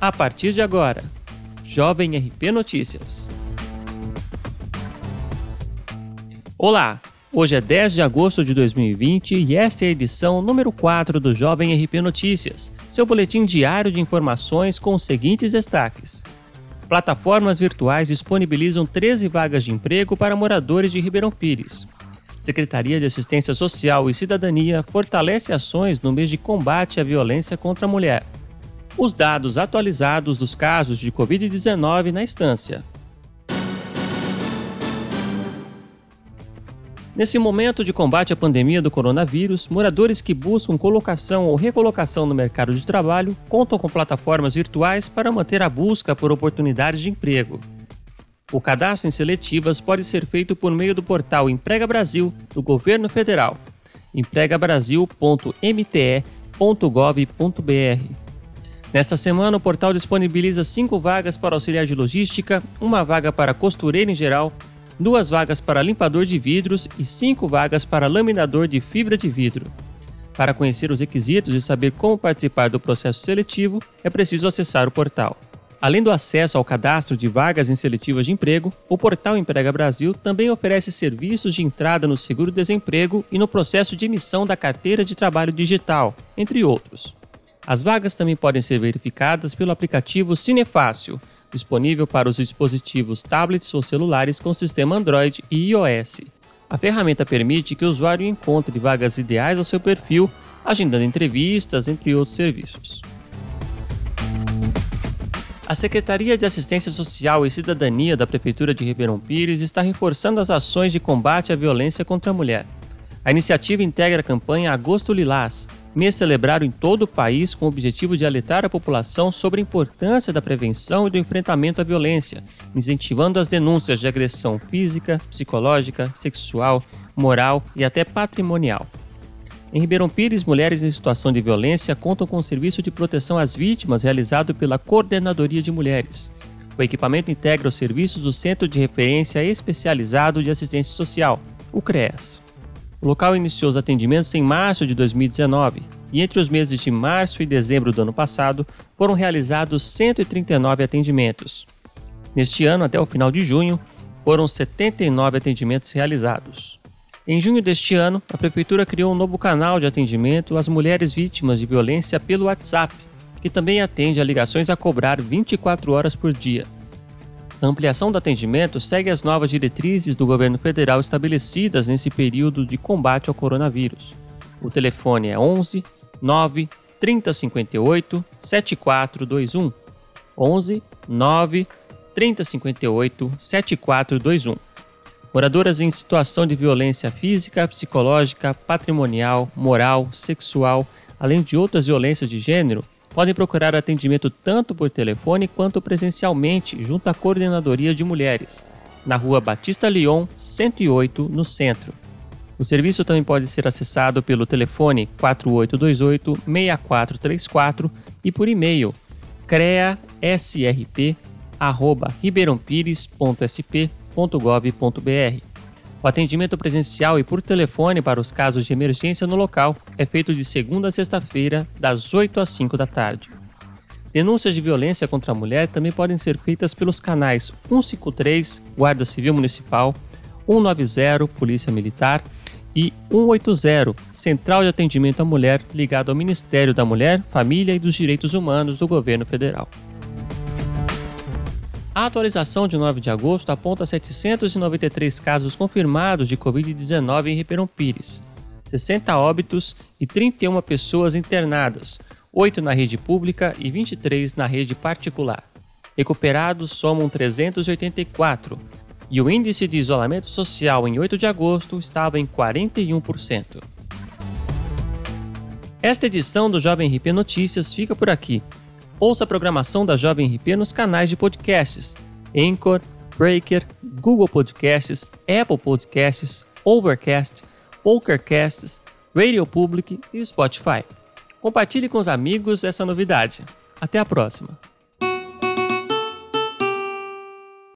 a partir de agora. Jovem RP Notícias. Olá, hoje é 10 de agosto de 2020 e esta é a edição número 4 do Jovem RP Notícias, seu boletim diário de informações com os seguintes destaques. Plataformas virtuais disponibilizam 13 vagas de emprego para moradores de Ribeirão Pires. Secretaria de Assistência Social e Cidadania fortalece ações no mês de combate à violência contra a mulher. Os dados atualizados dos casos de Covid-19 na instância. Nesse momento de combate à pandemia do coronavírus, moradores que buscam colocação ou recolocação no mercado de trabalho contam com plataformas virtuais para manter a busca por oportunidades de emprego. O cadastro em seletivas pode ser feito por meio do portal Emprega Brasil do Governo Federal, empregabrasil.mte.gov.br. Nesta semana, o portal disponibiliza cinco vagas para auxiliar de logística, uma vaga para costureira em geral, duas vagas para limpador de vidros e cinco vagas para laminador de fibra de vidro. Para conhecer os requisitos e saber como participar do processo seletivo, é preciso acessar o portal. Além do acesso ao cadastro de vagas em seletivas de emprego, o portal Emprega Brasil também oferece serviços de entrada no seguro-desemprego e no processo de emissão da carteira de trabalho digital, entre outros. As vagas também podem ser verificadas pelo aplicativo Cinefácil, disponível para os dispositivos tablets ou celulares com sistema Android e iOS. A ferramenta permite que o usuário encontre vagas ideais ao seu perfil, agendando entrevistas, entre outros serviços. A Secretaria de Assistência Social e Cidadania da Prefeitura de Ribeirão Pires está reforçando as ações de combate à violência contra a mulher. A iniciativa integra a campanha Agosto Lilás, mês celebrado em todo o país com o objetivo de alertar a população sobre a importância da prevenção e do enfrentamento à violência, incentivando as denúncias de agressão física, psicológica, sexual, moral e até patrimonial. Em Ribeirão Pires, mulheres em situação de violência contam com o serviço de proteção às vítimas realizado pela Coordenadoria de Mulheres. O equipamento integra os serviços do Centro de Referência Especializado de Assistência Social, o CREAS. O local iniciou os atendimentos em março de 2019 e entre os meses de março e dezembro do ano passado foram realizados 139 atendimentos. Neste ano, até o final de junho, foram 79 atendimentos realizados. Em junho deste ano, a Prefeitura criou um novo canal de atendimento às mulheres vítimas de violência pelo WhatsApp, que também atende a ligações a cobrar 24 horas por dia. A ampliação do atendimento segue as novas diretrizes do governo federal estabelecidas nesse período de combate ao coronavírus. O telefone é 11 9 3058 7421. 11 9 3058 7421. Moradoras em situação de violência física, psicológica, patrimonial, moral, sexual, além de outras violências de gênero, podem procurar atendimento tanto por telefone quanto presencialmente junto à Coordenadoria de Mulheres, na rua Batista Lyon, 108, no centro. O serviço também pode ser acessado pelo telefone 4828-6434 e por e-mail creasrp.ribeirãopires.sp www.gov.br. O atendimento presencial e por telefone para os casos de emergência no local é feito de segunda a sexta-feira, das 8 às 5 da tarde. Denúncias de violência contra a mulher também podem ser feitas pelos canais 153, Guarda Civil Municipal, 190, Polícia Militar e 180, Central de Atendimento à Mulher, ligado ao Ministério da Mulher, Família e dos Direitos Humanos do Governo Federal. A atualização de 9 de agosto aponta 793 casos confirmados de Covid-19 em Ribeirão Pires, 60 óbitos e 31 pessoas internadas, 8 na rede pública e 23 na rede particular. Recuperados somam 384, e o índice de isolamento social em 8 de agosto estava em 41%. Esta edição do Jovem RP Notícias fica por aqui. Ouça a programação da Jovem RP nos canais de podcasts Anchor, Breaker, Google Podcasts, Apple Podcasts, Overcast, Pokercasts, Radio Public e Spotify. Compartilhe com os amigos essa novidade. Até a próxima!